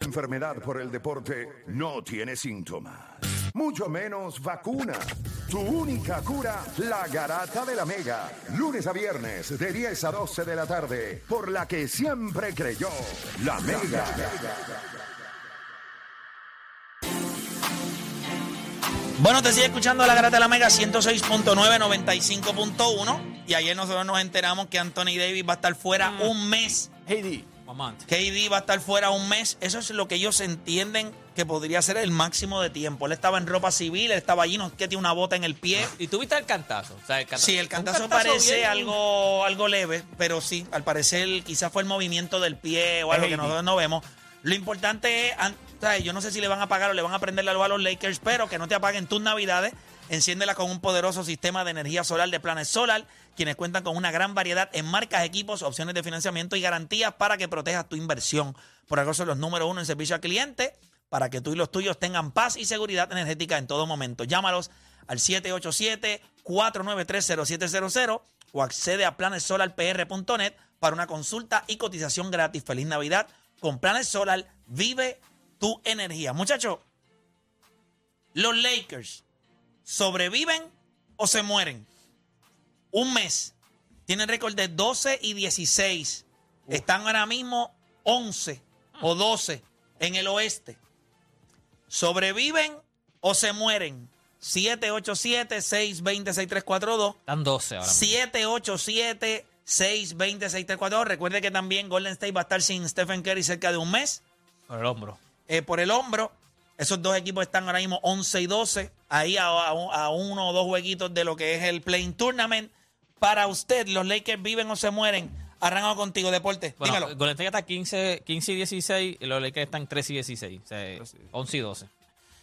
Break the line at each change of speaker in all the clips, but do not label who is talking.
Enfermedad por el deporte no tiene síntomas, mucho menos vacuna. Tu única cura, la garata de la Mega. Lunes a viernes de 10 a 12 de la tarde, por la que siempre creyó, la Mega.
Bueno, te sigue escuchando la Garata de la Mega 106.9, 95.1. Y ayer nosotros nos enteramos que Anthony Davis va a estar fuera un mes.
Heidi.
KD va a estar fuera un mes. Eso es lo que ellos entienden que podría ser el máximo de tiempo. Él estaba en ropa civil, él estaba allí, no es que tiene una bota en el pie.
¿Y tú viste el cantazo? O sea, el cantazo
Sí, el
un
cantazo parece
bien-
algo, algo leve, pero sí, al parecer quizás fue el movimiento del pie o algo que nosotros no vemos. Lo importante es, yo no sé si le van a pagar o le van a prender la luz a los Lakers, pero que no te apaguen tus navidades. Enciéndela con un poderoso sistema de energía solar de Planet Solar, quienes cuentan con una gran variedad en marcas, equipos, opciones de financiamiento y garantías para que protejas tu inversión. Por algo son los número uno en servicio al cliente, para que tú y los tuyos tengan paz y seguridad energética en todo momento. Llámalos al 787-493-0700 o accede a planetsolarpr.net para una consulta y cotización gratis. Feliz Navidad. Con Planet Solar, vive tu energía. Muchachos, los Lakers sobreviven o se mueren. Un mes. Tienen récord de 12 y 16. Están ahora mismo 11 o 12 en el oeste. ¿Sobreviven o se mueren? 787-620-6342.
Están 12 ahora mismo.
787-620-6342. Recuerde que también Golden State va a estar sin Stephen Curry cerca de un mes
Por el hombro.
eh, por el hombro. Esos dos equipos están ahora mismo 11 y 12. Ahí a, a- a uno o dos jueguitos de lo que es el Playing Tournament. Para usted, ¿los Lakers viven o se mueren? Arranco contigo, Deporte.
Bueno,
Dímelo.
Golden State está 15, 15 y 16 y los Lakers están 13 y 16. O sea, 11 y 12.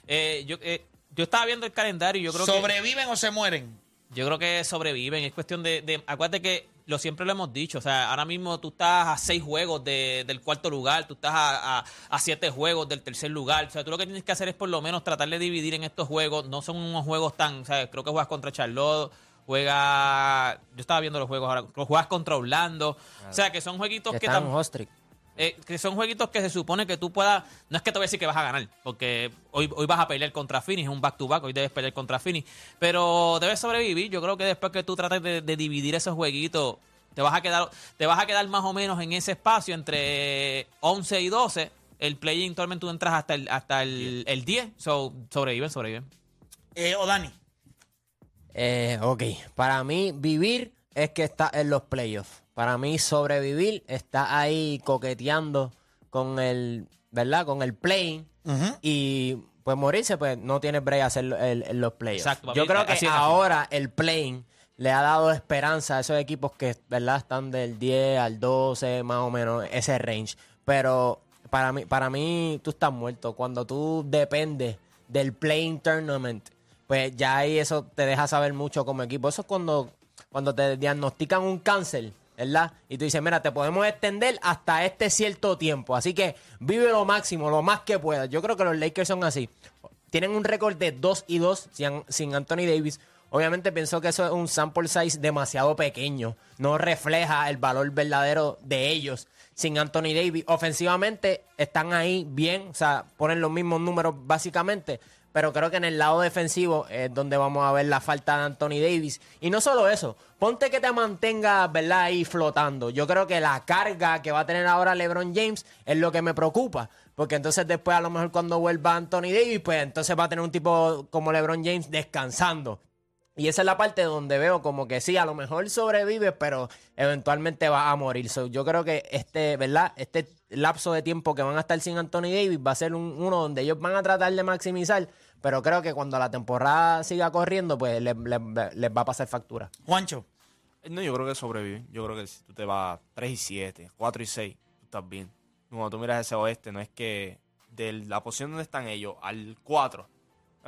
Eh, yo, eh, yo estaba viendo el calendario y yo creo que...
¿Sobreviven o se mueren?
Yo creo que sobreviven. Es cuestión de, de- Acuérdate que lo siempre lo hemos dicho. O sea, ahora mismo tú estás a seis juegos de- del cuarto lugar, tú estás a, a- a siete juegos del tercer lugar. O sea, tú lo que tienes que hacer es por lo menos tratar de dividir en estos juegos. No son unos juegos tan. O sea, creo que juegas contra Charlotte. Juega. Yo estaba viendo los juegos ahora. creo que Juegas contra Orlando. O sea, que son jueguitos que,
Está en
tam-
Hostrick.
eh, que son jueguitos que se supone que tú puedas. No es que te voy a decir que vas a ganar, porque hoy, hoy vas a pelear contra Phoenix, es un back-to-back, hoy debes pelear contra Phoenix. Pero debes sobrevivir. Yo creo que después que tú trates de, de dividir esos jueguitos, te vas, a quedar, te vas a quedar más o menos en ese espacio entre 11 y 12. El play-in tournament tú entras hasta el, hasta el, el 10. So, sobreviven, sobreviven.
Eh, o Dani.
Eh, ok, para mí vivir es que está en los playoffs. Para mí sobrevivir está ahí coqueteando con el, ¿verdad? Con el playing y pues morirse pues no tiene break a hacer el- en los playoffs.
Exacto,
Yo creo que
así
ahora el playing le ha dado esperanza a esos equipos que, ¿verdad? Están del 10 al 12, más o menos, ese range. Pero para mí, para mí tú estás muerto. Cuando tú dependes del playing tournament, pues ya ahí eso te deja saber mucho como equipo. Eso es cuando, cuando te diagnostican un cáncer, ¿verdad? Y tú dices, mira, te podemos extender hasta este cierto tiempo. Así que vive lo máximo, lo más que puedas. Yo creo que los Lakers son así. Tienen un récord de 2 y 2 sin, sin Anthony Davis. Obviamente pienso que eso es un sample size demasiado pequeño. No refleja el valor verdadero de ellos sin Anthony Davis. Ofensivamente están ahí bien, o sea, ponen los mismos números básicamente. Pero creo que en el lado defensivo es donde vamos a ver la falta de Anthony Davis. Y no solo eso, ponte que te mantenga, ¿verdad? Ahí flotando. Yo creo que la carga que va a tener ahora LeBron James es lo que me preocupa. Porque entonces después a lo mejor cuando vuelva Anthony Davis, pues entonces va a tener un tipo como LeBron James descansando. Y esa es la parte donde veo como que sí, a lo mejor sobrevive, pero eventualmente va a morir. So, yo creo que este, ¿verdad? Este lapso de tiempo que van a estar sin Anthony Davis va a ser un- uno donde ellos van a tratar de maximizar, pero creo que cuando la temporada siga corriendo, pues les, les- les va a pasar factura.
Juancho.
No, yo creo que sobrevive. Yo creo que si tú te vas 3 y 7, 4 y 6, tú estás bien. Cuando tú miras ese oeste, no es que de la posición donde están ellos al 4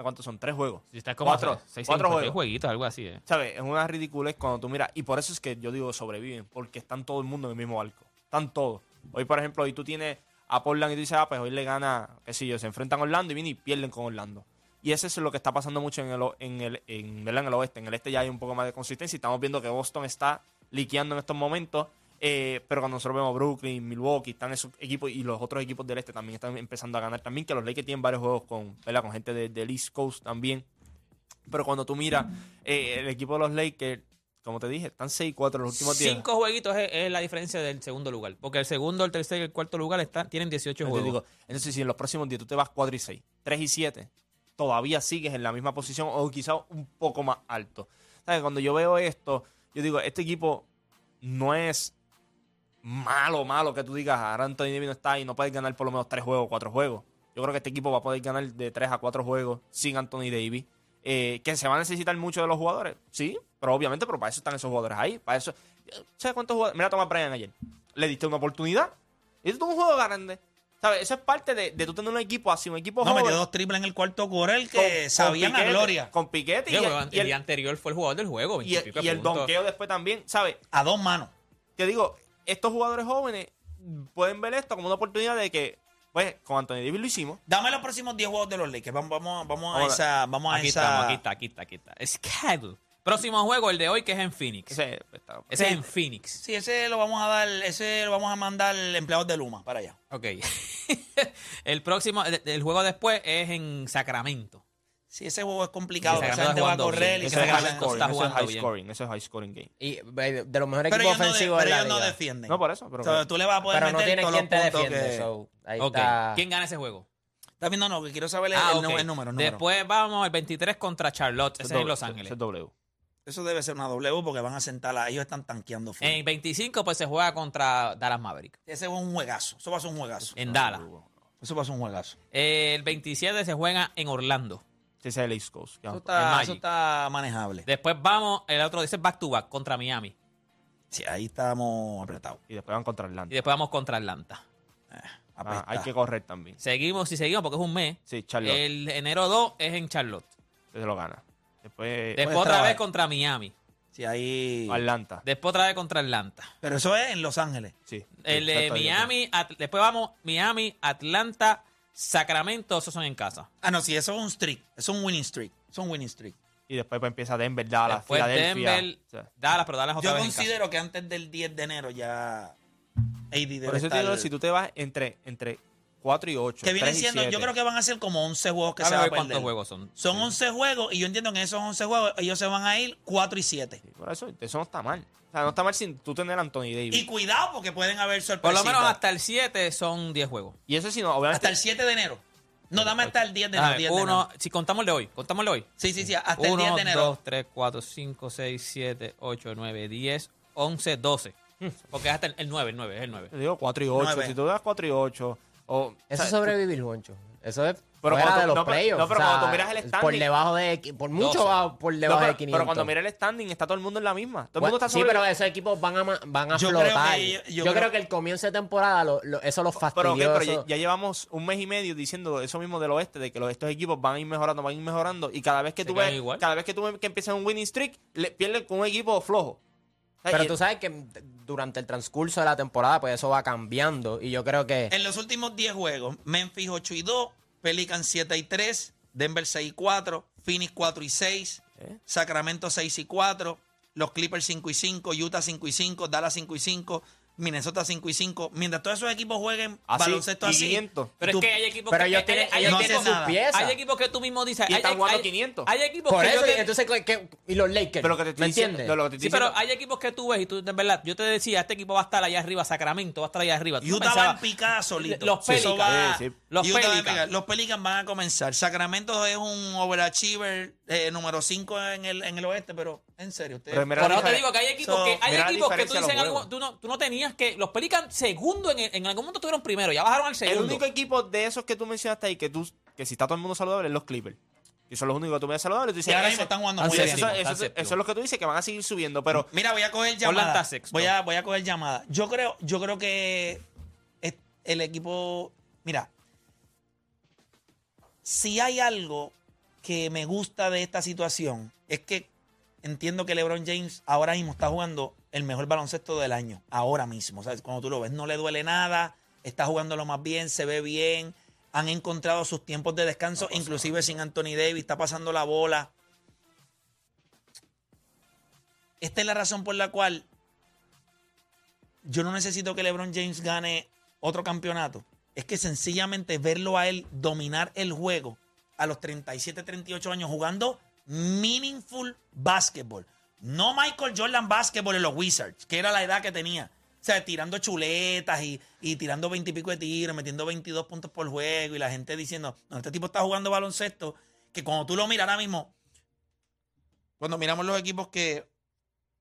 ¿Cuántos son? Tres juegos.
Si estás como
cuatro,
seis,
cuatro juegos.
jueguitos, algo así. eh.
¿Sabes? Es una ridiculez cuando tú miras. Y por eso es que yo digo sobreviven. Porque están todo el mundo en el mismo barco. Están todos. Hoy, por ejemplo, hoy tú tienes a Portland y tú dices, ah, pues hoy le gana, qué sé yo, se enfrentan a Orlando y vienen y pierden con Orlando. Y eso es lo que está pasando mucho en el, en el, en, ¿verdad? en el oeste. En el este ya hay un poco más de consistencia y estamos viendo que Boston está liqueando en estos momentos. Eh, pero cuando nosotros vemos Brooklyn, Milwaukee, están esos equipos y los otros equipos del este también están empezando a ganar. También que los Lakers tienen varios juegos con, ¿verdad? con gente de- del East Coast también. Pero cuando tú miras eh, el equipo de los Lakers, como te dije, están 6-4 en los últimos días.
Cinco jueguitos es, es la diferencia del segundo lugar. Porque el segundo, el tercer y el cuarto lugar están, tienen 18
Yo te
juegos.
digo, entonces, si en los próximos días tú te vas 4 y 6, 3 y 7, todavía sigues en la misma posición o quizás un poco más alto. ¿Sabes? Cuando yo veo esto, yo digo, este equipo no es malo, malo que tú digas, ahora Anthony Davis no está y no puedes ganar por lo menos 3 juegos o 4 juegos. Yo creo que este equipo va a poder ganar de 3 a 4 juegos sin Anthony Davis. Eh, que se va a necesitar mucho de los jugadores, sí, pero obviamente, pero para eso están esos jugadores ahí. Para eso, ¿sabes cuántos jugadores? Mira, Thomas Bryan ayer. Le diste una oportunidad. Y esto es un juego grande. ¿Sabes? Eso es parte de, de tú tener un equipo así, un equipo
No,
joven.
metió dos triples en el cuarto quarter que
con- con
sabían a
Piquete,
gloria.
Con Piquete y, el,
el,
y el-
día anterior fue el jugador del juego.
y el-
20 y
el donqueo después también. ¿Sabes?
A dos manos.
Te digo, estos jugadores jóvenes pueden ver esto como una oportunidad de que, pues, con Anthony Davis lo hicimos.
Dame los próximos 10 juegos de los Lakers. Vamos, vamos, vamos a esa. Vamos a
Aquí
esa.
estamos, aquí está, aquí está, aquí está. Schedule. Próximo juego, el de hoy, que es en Phoenix. Ese,
Ese, está-
es en Phoenix.
Sí, ese lo vamos a dar, ese lo vamos a mandar empleados de Luma para allá.
Ok. el próximo, el, el juego después es en Sacramento.
Sí, ese juego es complicado.
Esa
gente va a
jugando
correr
bien.
y
es
se
high scoring.
está
Ese es
jugando
high scoring. Ese es high scoring game.
Y de los mejores
Pero
equipos
ellos, no, de-
ofensivos
pero
de la
ellos no defienden.
No, por eso. Pero
tú le vas a poder
Pero no
meter
tiene
todos
quien
los
te
puntos
defiende.
que...
so, ahí está.
¿Quién gana ese juego?
Está bien, no, no, que quiero saber el,
Ah,
el
ok.
nu- el número, el número.
Después vamos el 23 contra Charlotte. Ese es en Los Ángeles.
ese es W.
Eso debe ser una W porque van a sentarla. Ellos están tanqueando. full.
En 25 pues se juega contra Dallas Maverick.
Ese es un juegazo. Eso va a ser un juegazo.
En Dallas.
Eso va a ser un juegazo.
El 27 se juega en Orlando.
Sí, ese es el East Coast.
Eso está,
Magic.
eso está manejable.
Después vamos, el otro dice back to back contra Miami.
Sí, ahí estamos apretados.
Y después van contra
Y
Atlanta.
después vamos contra Atlanta.
Ah,
Apesta.
hay que correr también.
Seguimos, si seguimos, porque es un mes.
Sí, Charlotte.
El enero 2 es en Charlotte.
Se lo gana. Después
Después otra vez contra Miami.
Sí, ahí.
Atlanta.
Después otra vez contra Atlanta.
Pero eso es en Los Ángeles.
Sí.
El de
exacto,
Miami, At- después vamos Miami, Atlanta, Sacramento, esos son en casa.
Ah, no, sí, eso es un streak. Eso es un winning streak. Eso es un winning streak.
Y después pues, empieza Denver, Dallas,
Después
Filadelfia.
Denver,
O sea,
Dallas, pero Dallas otra
Yo
vez en casa.
considero que antes del 10 de enero ya AD debe
por eso te
estar...
digo, si tú te vas entre, entre 4 y 8,
que vienen
3 y
siendo,
7,
yo creo que van a ser como 11 juegos que
Déjame
se van a perder.
cuántos juegos son.
Son 11 juegos y yo entiendo que en esos 11 juegos ellos se van a ir 4 y 7.
Sí, Por eso, eso no está mal. O sea, no está mal sin tú tener a Anthony Davis.
Y cuidado porque pueden haber
Por
sorpresas.
lo menos hasta el 7 son 10 juegos.
Y eso sí, no, obviamente.
Hasta el 7 de enero. No, dame hasta el 10 de enero.
Dame,
10 de
uno,
enero.
si contamos el de hoy, contamos el de hoy.
Sí, sí, sí, hasta el 10
1,
de enero.
2, 3, 4, 5, 6, 7, 8, 9, 10, 11, 12. Porque es hasta el, el 9, el 9, es el 9.
Te digo 4 y 8.
Nueve.
Si tú das 4 y 8. O,
Eso es sobrevivir, Juancho. Eso es
Pero
fuera
cuando-
de los
no, pero-
playoffs.
no, pero
o sea,
cuando tú miras el
Por
standing-
debajo de... Por mucho
12.
bajo- por
No,
debajo
pero,
de 500.
pero cuando mira el standing, está todo el mundo en la misma. Todo el
Bueno,
mundo está
sí, pero esos equipos van a, van a
Yo creo
flotar.
que- yo
yo
creo-
creo que el comienzo de temporada, lo- lo- eso los
Pero,
fastidió.
pero ya,
eso-
ya llevamos un mes y medio diciendo eso mismo del oeste, de que los, estos equipos van a ir mejorando, van a ir mejorando, y cada vez que
Se
tú ves,
igual.
cada vez que tú ves que empiezan un winning streak, le, pierden con un equipo flojo.
Pero tú sabes que durante el transcurso de la temporada, pues eso va cambiando. Y yo creo que...
En los últimos 10 juegos, Memphis 8 y 2, Pelican 7 y 3, Denver 6 y 4, Phoenix 4 y 6,
¿Eh?
Sacramento 6 y 4, los Clippers 5 y 5, Utah 5 y 5, Dallas 5 y 5, Minnesota 5 y 5. Mientras todos esos equipos jueguen
Así,
baloncesto
y
así.
500.
Pero
tú-
es que hay equipos
Pero
que
ellos tienen,
hay,
ellos
no
tienen sus piezas.
hay equipos que tú mismo dices.
Y
hay,
están jugando
hay-
500.
Hay equipos
Por
que
eso,
yo te-
entonces, ¿qué- qué- y los Lakers.
Pero lo que te estoy
¿Me
diciendo-
entiendes?
no, lo que te
Sí, pero hay equipos que tú ves y tú, de verdad, yo te decía, este equipo va a estar allá arriba, Sacramento va a estar allá arriba. Tú
Utah va en picada solito.
Los Pelicans.
va-
Sí, sí.
Los
en
Pelicans.
Los Pelicans van a comenzar. Sacramento es un overachiever eh, número 5 en el, en el oeste, pero en serio. Ustedes,
Pero la
eso te digo que hay equipos que hay equipos que tú dices en
juegos.
tú no, tú no tenías que los Pelicans segundo en, en algún momento estuvieron primero, ya bajaron al
El
segundo.
único equipo de esos que tú mencionaste ahí, que tú que si está todo el mundo saludable, es los Clippers. Y son los únicos que tú saludables. Tú dices,
Y ahora mismo están jugando
Ah,
muy
eso,
bien.
eso- eso- eso es lo que tú dices, que van a seguir subiendo. Pero
Mira, voy a coger llamada. Voy a, voy a coger llamada. Yo creo, yo creo que el equipo. Mira, si hay algo que me gusta de esta situación es que entiendo que LeBron James ahora mismo está jugando el mejor baloncesto del año, ahora mismo. ¿sabes? Cuando tú lo ves, no le duele nada, está jugando lo más bien, se ve bien, han encontrado sus tiempos de descanso, inclusive sin Anthony Davis, está pasando la bola. Esta es la razón por la cual yo no necesito que LeBron James gane otro campeonato. Es que sencillamente verlo a él dominar el juego a los 37, 38 años jugando meaningful basketball. No Michael Jordan basketball en los Wizards, que era la edad que tenía. O sea, tirando chuletas y, y tirando 20 y pico de tiros, metiendo 22 puntos por juego y la gente diciendo, no, este tipo está jugando baloncesto, que cuando tú lo miras ahora mismo, cuando miramos los equipos que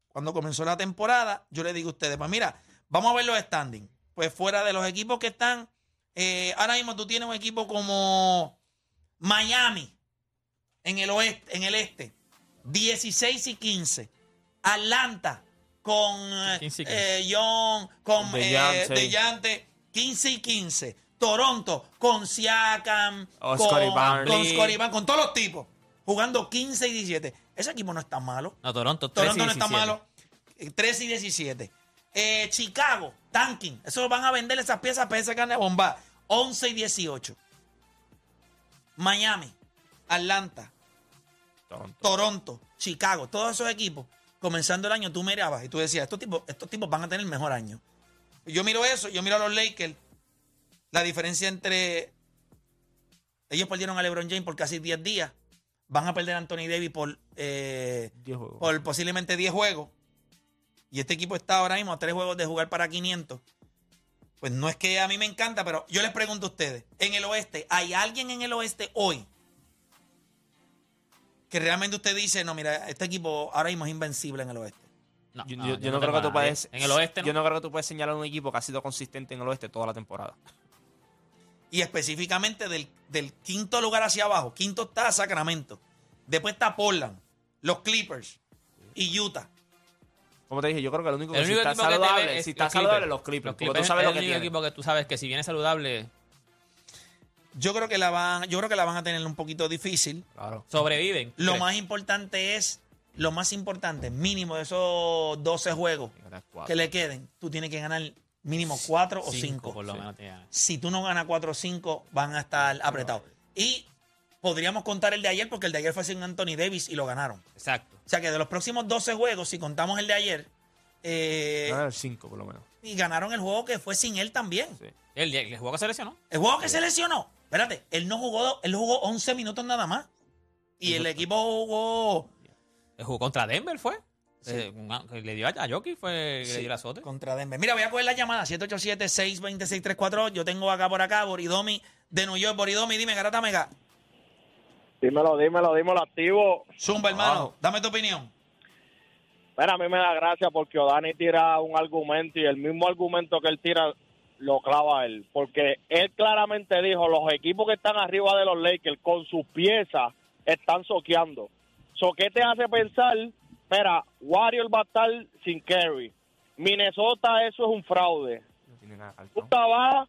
cuando comenzó la temporada, yo le digo a ustedes, pues mira, vamos a ver los standings. Pues fuera de los equipos que están, eh, ahora mismo tú tienes un equipo como Miami en el oeste, en el este, 16 y 15. Atlanta con eh,
15 y 15.
eh, John, con
De
eh,
Jan, sí.
Dejante, 15 y 15. Toronto con Siakam,
Oh,
con,
Scottie Barnes.
con Scottie Barnes, con todos los tipos, jugando 15 y 17. Ese equipo no está malo.
No, Toronto, 13
Toronto
y
no está
17.
malo. Eh, 13 y 17. Eh, Chicago, tanking. Eso van a vender esas piezas para esa carne de bomba. 11 y 18. Miami, Atlanta,
Toronto.
Toronto, Chicago, todos esos equipos, comenzando el año, tú mirabas y tú decías, estos tipos, estos tipos van a tener el mejor año. Yo miro eso, yo miro a los Lakers, la diferencia entre... Ellos perdieron a LeBron James por casi 10 días, van a perder a Anthony Davis por, eh, por posiblemente 10 juegos. Y este equipo está ahora mismo a 3 juegos de jugar para 500. Pues no es que a mí me encanta, pero yo les pregunto a ustedes, en el oeste, ¿hay alguien en el oeste hoy que realmente usted dice, no, mira, este equipo ahora mismo es invencible en el oeste?
No,
Yo,
no,
yo-
yo
yo no
tengo
creo que tú puedes.
En el oeste no.
Yo no creo que tú puedes señalar un equipo que ha sido consistente en el oeste toda la temporada.
Y específicamente del, del quinto lugar hacia abajo, quinto está Sacramento, después está Portland, los Clippers y Utah.
Como te dije, yo creo que el único que
El
si
único
está
equipo que te
saludable,
es
si está
los
saludable,
Clippers.
los Clippers.
Los
porque
Clippers
tú sabes
es
lo
el
que
único
tiene.
equipo que tú sabes que si viene saludable,
Yo creo que la van, yo creo que la van a tener un poquito difícil.
Claro.
sobreviven.
Lo
¿crees?
más importante es, lo más importante, mínimo de esos 12 juegos que le queden, tú tienes que ganar mínimo 4 o 5.
por lo menos. te ganan.
Si tú no ganas 4 o 5, van a estar apretados. Y podríamos contar el de ayer, porque el de ayer fue sin Anthony Davis y lo ganaron.
Exacto.
O sea que de los próximos 12 juegos, si contamos el de ayer, eh,
Ganar el 5 por lo menos.
y ganaron el juego que fue sin él también.
Sí.
El, el juego que se lesionó.
El juego que se lesionó, espérate, él no jugó, él jugó 11 minutos nada más. Y el equipo jugó
jugó contra Denver fue. Eh, un- que le dio a, a Jokic fue que le dio el azote.
contra Denver. Mira, voy a coger la llamada 787-626-348. Yo tengo acá por acá Boridomi de New York. Boridomi, dime, Garata Mega.
Dímelo, dímelo, dímelo, activo.
Zumba, hermano, dame tu opinión.
Mira, a mí me da gracia porque Odani tira un argumento y el mismo argumento que él tira lo clava él. Porque él claramente dijo, los equipos que están arriba de los Lakers con sus piezas están soqueando. So, ¿Qué te hace pensar? Mira, Warrior va a estar sin Kerry. Minnesota, eso es un fraude.
No tiene nada alto.
Utah va,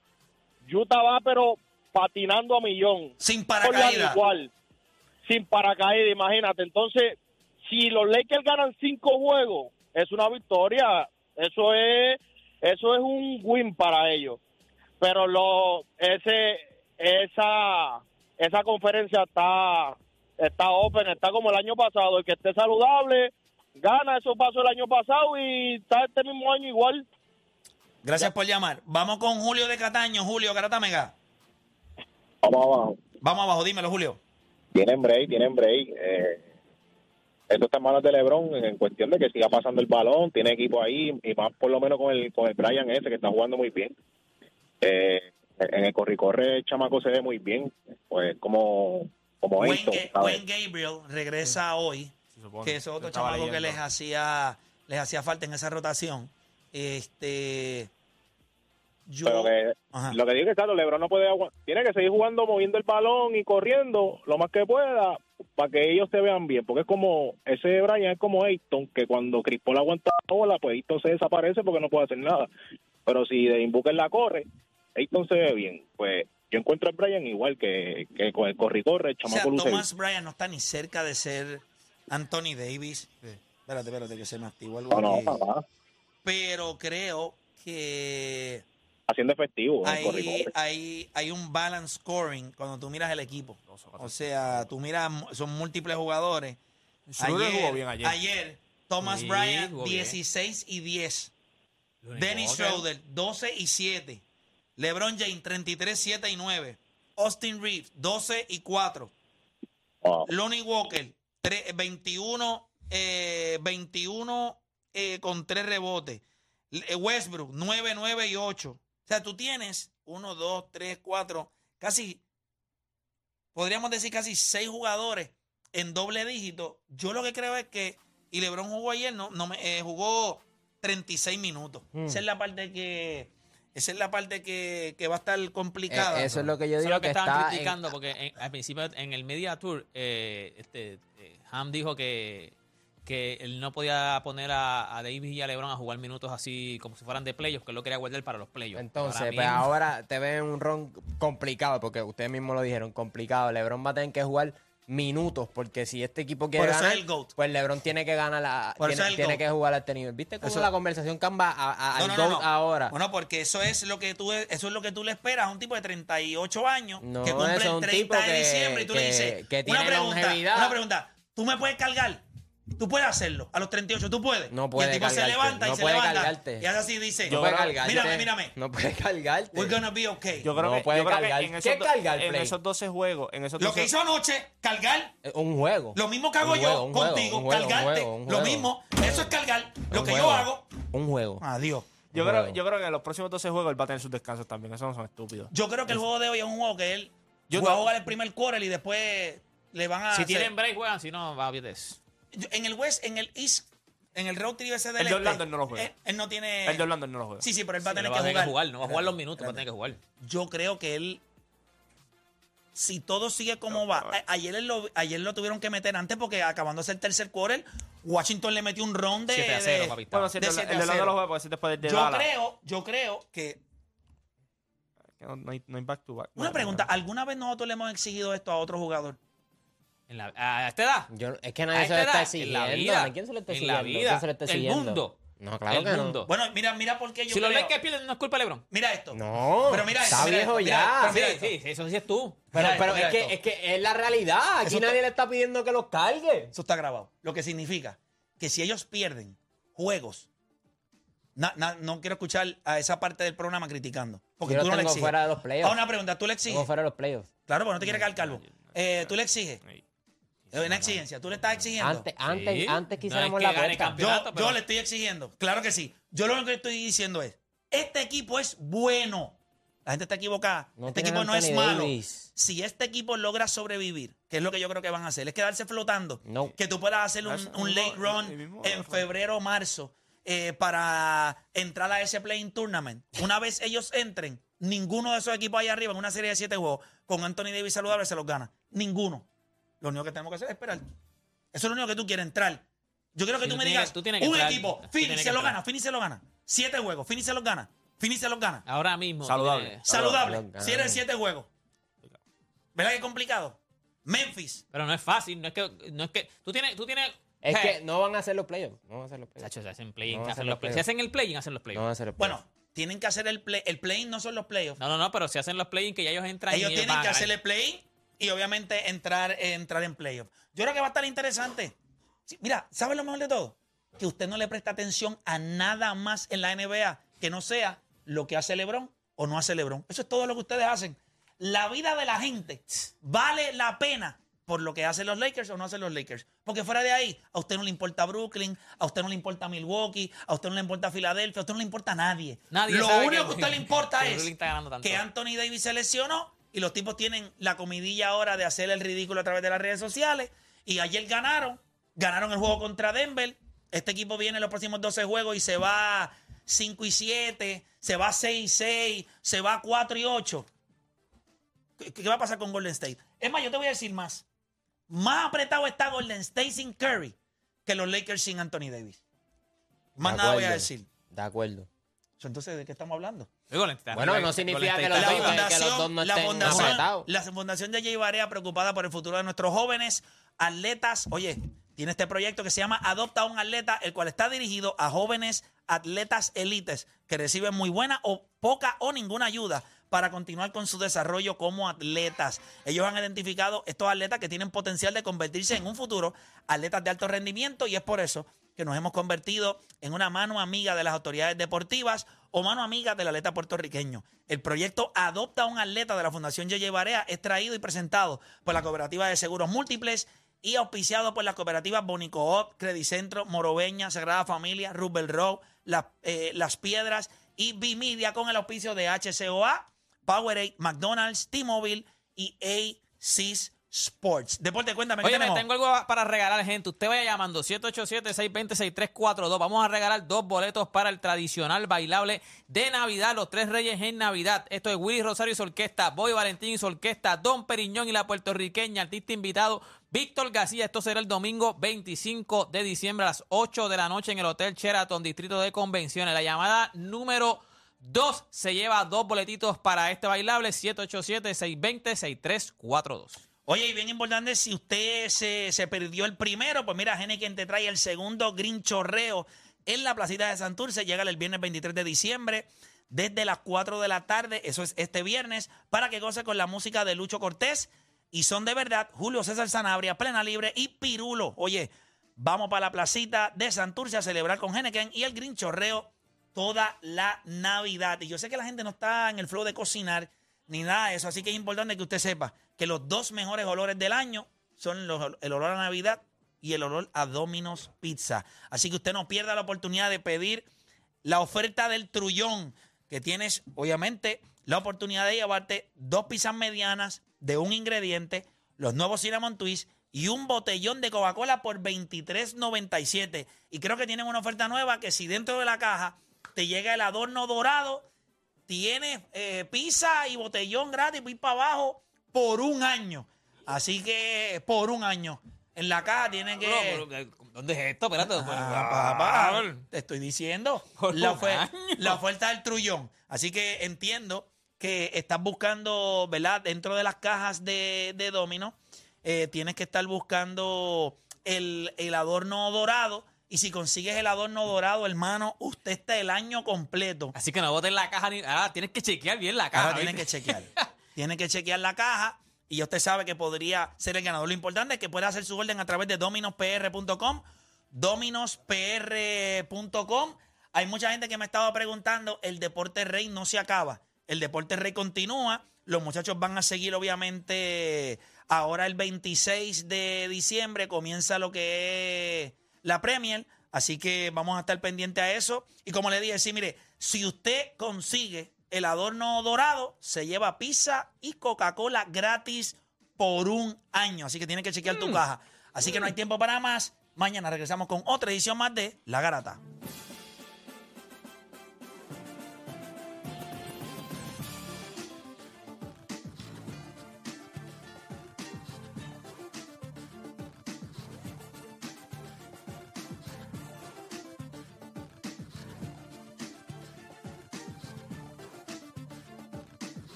Utah va, pero patinando a millón.
Sin paracaídas.
igual, sin paracaídas, imagínate. Entonces, si los Lakers ganan cinco juegos, es una victoria. Eso es, eso es un win para ellos. Pero lo, ese, esa, esa conferencia está, está open, está como el año pasado. El que esté saludable gana, eso pasó el año pasado y está este mismo año igual.
Gracias por llamar. Vamos con Julio de Cataño. Julio, Garata Mega.
Vamos abajo.
Vamos abajo, dímelo, Julio.
Tienen break, tienen break. Eh, esto está en manos de LeBron en, cuestión de que siga pasando el balón. Tiene equipo ahí y más por lo menos con el con el Brian ese que está jugando muy bien. Eh, en el corri-corre el chamaco se ve muy bien. Pues como, como
Wayne,
¿sabes?
Wayne Gabriel regresa hoy. Que es otro chamaco que les hacía, les hacía falta en esa rotación. Este. Yo.
Pero que,
Ajá.
lo que digo es que claro, LeBron no puede agua- tiene que seguir jugando, moviendo el balón y corriendo lo más que pueda para que ellos se vean bien, porque es como ese Brian es como Ayton que cuando Chris Paul aguanta la bola, pues Ayton se desaparece porque no puede hacer nada. Pero si de Booker la corre, Ayton se ve bien. Pues yo encuentro a Brian igual que, que con el corri-corre, el
O sea,
chamaco luce bien.
Thomas Bryan no está ni cerca de ser Anthony Davis. Espérate, espérate, que se me activó algo
No, no.
Pero creo que
Haciendo efectivo el
hay, hay, un balance scoring cuando tú miras el equipo. O sea, tú miras, son múltiples jugadores.
Schroeder jugó bien ayer.
ayer, Thomas
Sí,
Bryant,
jugó bien.
16 y 10.
Looney
Dennis. Schroeder, 12 y 7. LeBron James, 33, 7 y 9. Austin Reeves, 12 y 4.
Wow.
Lonnie Walker, tre- 21, eh, 21 eh, con 3 rebotes. Eh, Westbrook, 9, 9 y 8. O sea, tú tienes 1, 2, 3, 4, casi, podríamos decir casi 6 jugadores en doble dígito. Yo lo que creo es que, y LeBron jugó ayer, no, no me, eh, jugó 36 minutos. Esa es la parte que... Esa es la parte que, que va a estar complicada.
Eh, eso es lo que yo
Eso es
digo
lo que,
que
estaban
está en-
criticando, porque en- al principio en el Media Tour, eh, este, eh, Ham dijo que, que él no podía poner a, a Davis y a LeBron a jugar minutos así como si fueran de playoffs, que él lo quería guardar para los playoffs.
Entonces,
Ahora
pues
mismo-
ahora te ven un ron complicado, porque ustedes mismos lo dijeron, complicado. LeBron va a tener que jugar minutos, porque si este equipo quiere
Por eso
ganar,
es el GOAT.
pues LeBron tiene que ganar, la,
Por eso
tiene,
es el
tiene
GOAT.
que jugar a este nivel. ¿Viste cómo
Eso-
la conversación cambia a, a-
No,
al
no, no,
GOAT
no.
ahora?
Bueno, porque eso es lo que tú eso es lo que tú le esperas a un tipo de 38 años
No,
que cumple el
un
30
tipo
de
que-
diciembre y tú le
que-
dices
que tiene
una pregunta,
longevidad.
una pregunta, tú me puedes cargar, tú puedes hacerlo a los 38, tú puedes.
No
y
puede
el tipo se
cargarte,
levanta y
no
se
puede
levanta
cargarte.
y hace así dice,
no puede cargarte.
mírame, mírame,
No puede cargarte.
we're gonna be okay.
Yo creo
No
que,
puede
yo creo que
cargar.
en, esos,
¿Qué
do-
cargar,
en
Play?
esos 12 juegos, en esos
lo
12
que hizo anoche, cargar,
Eh, Un juego.
lo mismo que hago
Un
yo
juego, un juego,
contigo,
un juego, un
cargarte,
juego, un
lo
juego.
mismo, eso es cargar, lo
Un
que
juego.
yo hago.
Un juego.
Adiós.
Yo creo,
juego.
yo creo que en los próximos 12 juegos él va a tener sus descansos también. Esos no son estúpidos.
Yo creo que el juego de hoy es un juego que él
Yo
va a
no-
jugar el primer quarter y después le van a
si
hacer-
tienen break, juegan, si no, va a eso.
Yo- En el West, en el East, en el road trip ese del
El de
este,
Orlando él no lo juega.
Él, él no tiene.
El de Orlando él no lo juega.
Sí, sí, pero él va a
Sí,
tener
va
que
a tener
jugar.
que jugar, no va a jugar los minutos, va a tener que jugar.
Yo creo que él. Si todo sigue como va. a- Ayer, él lo, ayer lo tuvieron que meter antes porque acabándose el tercer quarter, Washington le metió un ron de.
7 a 0,
de-
papi.
Bueno, si el
de
de,
7
el de Orlando
0.
lo juega porque ese después de
Yo
Dallas.
creo, yo creo que.
Que No, no hay, no hay back to back.
Una pregunta. ¿alguna vez nosotros le hemos exigido esto a otro jugador?
En la, a esta edad.
Yo, es que nadie se lo está exigiendo.
en la vida.
¿A quién se lo está
en
exigiendo?
la
¿Quién
vida.
se lo está
el mundo.
No, claro
el
que no.
mundo.
Bueno, mira, mira por qué yo
si los
creo-
Lakers pierden, no es culpa de LeBron.
Mira esto.
No,
Pero mira
está
esto, mira
viejo
mira
ya.
mira
Sí,
esto.
sí, sí, eso dices tú.
Pero, pero
esto,
es, que, es que es la realidad. Aquí
Eso
nadie
está-
le está pidiendo que los cargue.
Eso está grabado. Lo que significa que si ellos pierden juegos, na- na- no quiero escuchar a esa parte del programa criticando. Porque
Yo
tú
lo
no le
tengo
exiges.
fuera de los playoffs.
Ah, una pregunta, ¿tú le
Tengo
exiges?
fuera de los playoffs.
Claro, porque no te quiere caer calvo. Eh, ¿Tú le exiges? Una exigencia. ¿Tú le estás exigiendo?
Antes, antes,
Sí.
antes
No
quisiéramos
es
la
gane
yo,
campeonato, pero-
yo le estoy exigiendo. Claro que sí. Yo lo único que estoy diciendo es, este equipo es bueno. La gente está equivocada.
No
este
tienen
equipo no es
Anthony
malo.
Davis.
Si este equipo logra sobrevivir, que es lo que yo creo que van a hacer, es quedarse flotando.
No.
Que tú puedas hacer un,
Eso
un
mismo-
late run
el mismo-
en febrero o marzo eh, para entrar a ese playing tournament. Una vez ellos entren, ninguno de esos equipos ahí arriba en una serie de siete juegos con Anthony Davis saludable se los gana. Ninguno. Lo único que tenemos que hacer es esperar. Eso es lo único que tú quieres entrar. Yo quiero que
Sí,
tú
tú
me
tienes-
digas,
tú tienes que
un
entrar.
equipo, Fini se lo
entrar.
gana, Fini se lo gana. Siete juegos, Fini se los gana. Fini se los gana.
Ahora mismo.
Saludable.
tiene-
Saludable. Si eres siete juegos. ¿Verdad que es complicado? Memphis.
Pero no es fácil, no es que, no es que tú tienes, tú tienes.
Es
sea,
que no van a hacer los playoffs. No van a hacer los playoffs.
Se hacen play-in,
No
play- Si
playoffs.
hacen el play-in, hacen los play
No van a hacer los
Bueno,
playoffs.
tienen que hacer el play. El play no son los playoffs.
No, no, no, pero si hacen los play-in que ya ellos entran y
Ellos
ellos
tienen
van
que hacer el play y obviamente entrar, eh, entrar en playoff. Yo creo que va a estar interesante. Sí, mira, ¿sabes lo mejor de todo? Que usted no le presta atención a nada más en la NBA que no sea lo que hace LeBron o no hace LeBron. Eso es todo lo que ustedes hacen. La vida de la gente vale la pena por lo que hacen los Lakers o no hacen los Lakers. Porque fuera de ahí, a usted no le importa Brooklyn, a usted no le importa Milwaukee, a usted no le importa Filadelfia, a usted no le importa nadie.
Nadie
lo único
que-
a usted le importa
que
es que Anthony Davis se lesionó y los tipos tienen la comidilla ahora de hacer el ridículo a través de las redes sociales. Y ayer ganaron, ganaron el juego contra Denver. Este equipo viene en los próximos 12 juegos y se va 5 y 7, se va 6 y 6, se va 4 y 8. ¿Qué, qué va a pasar con Golden State? Es más, yo te voy a decir más. Más apretado está Golden State sin Curry que los Lakers sin Anthony Davis. Más
De
nada voy a decir.
De acuerdo.
Entonces, ¿de qué estamos hablando?
Digo,
Bueno, no significa que los dos-
arriba.
que los dos no
fundación, la
estén
fundación, la fundación de Jay Barea preocupada por el futuro de nuestros jóvenes atletas. Oye, tiene este proyecto que se llama Adopta a un atleta, el cual está dirigido a jóvenes atletas élites que reciben muy buena o poca o ninguna ayuda para continuar con su desarrollo como atletas. Ellos han identificado estos atletas que tienen potencial de convertirse en un futuro atletas de alto rendimiento y es por eso que nos hemos convertido en una mano amiga de las autoridades deportivas o mano amiga del atleta puertorriqueño. El proyecto Adopta a un atleta de la Fundación Yeye Barea es traído y presentado por la Cooperativa de Seguros Múltiples y auspiciado por las cooperativas Bonicoop, Credicentro, Moroveña, Sagrada Familia, Rubel La- eh, Las Piedras y Bimedia con el auspicio de HCOA, Powerade, McDonald's, T-Mobile y ACIS Sports. Deporte, cuéntame, ¿qué
Oye, me tengo algo para regalar, gente. Usted vaya llamando 787-620-6342. Vamos a regalar dos boletos para el tradicional bailable de Navidad, Los Tres Reyes en Navidad. Esto es Willy Rosario y su orquesta, Boy Valentín y su orquesta, Don Periñón y la puertorriqueña, artista invitado, Víctor García. Esto será el domingo 25 de diciembre a las 8 de la noche en el Hotel Sheraton, Distrito de Convenciones. La llamada número 2 se lleva dos boletitos para este bailable, 787-620-6342.
Oye, y bien importante, si usted se, se perdió el primero, pues mira, quien te trae el segundo Green Chorreo en la placita de Santurce. Llega el viernes 23 de diciembre desde las 4 de la tarde, eso es este viernes, para que goce con la música de Lucho Cortés. Y son de verdad Julio César Sanabria, Plena Libre y Pirulo. Oye, vamos para la placita de Santurce a celebrar con Henneken y el Green Chorreo toda la Navidad. Y yo sé que la gente no está en el flow de cocinar ni nada de eso, así que es importante que usted sepa que los dos mejores olores del año son los- el olor a Navidad y el olor a Domino's Pizza. Así que usted no pierda la oportunidad de pedir la oferta del trullón, que tienes, obviamente, la oportunidad de llevarte dos pizzas medianas de un ingrediente, los nuevos Cinnamon Twist y un botellón de Coca-Cola por $23.97. Y creo que tienen una oferta nueva que si dentro de la caja te llega el adorno dorado, tienes eh, pizza y botellón gratis para ir para abajo por un año. Así que por un año. En la caja tienen que...
¿Dónde es esto? Espérate.
Ah, papá, te estoy diciendo. La,
año.
la oferta del trullón. Así que entiendo que estás buscando, ¿verdad? Dentro de las cajas de, de Domino, eh, tienes que estar buscando el, el adorno dorado. Y si consigues el adorno dorado, hermano, usted está el año completo.
Así que no botes la caja ni. Ahora tienes que chequear bien la caja.
Ahora tienen que chequear. tienen que chequear la caja y usted sabe que podría ser el ganador. Lo importante es que pueda hacer su orden a través de dominospr.com. Dominospr.com. Hay mucha gente que me estaba preguntando, el deporte rey no se acaba. El deporte rey continúa. Los muchachos van a seguir, obviamente, ahora el 26 de diciembre comienza lo que es la Premier. Así que vamos a estar pendientes a eso. Y como le dije, sí, mire, si usted consigue el adorno dorado, se lleva pizza y Coca-Cola gratis por un año. Así que tiene que chequear tu caja. Así que no hay tiempo para más. Mañana regresamos con otra edición más de La Garata.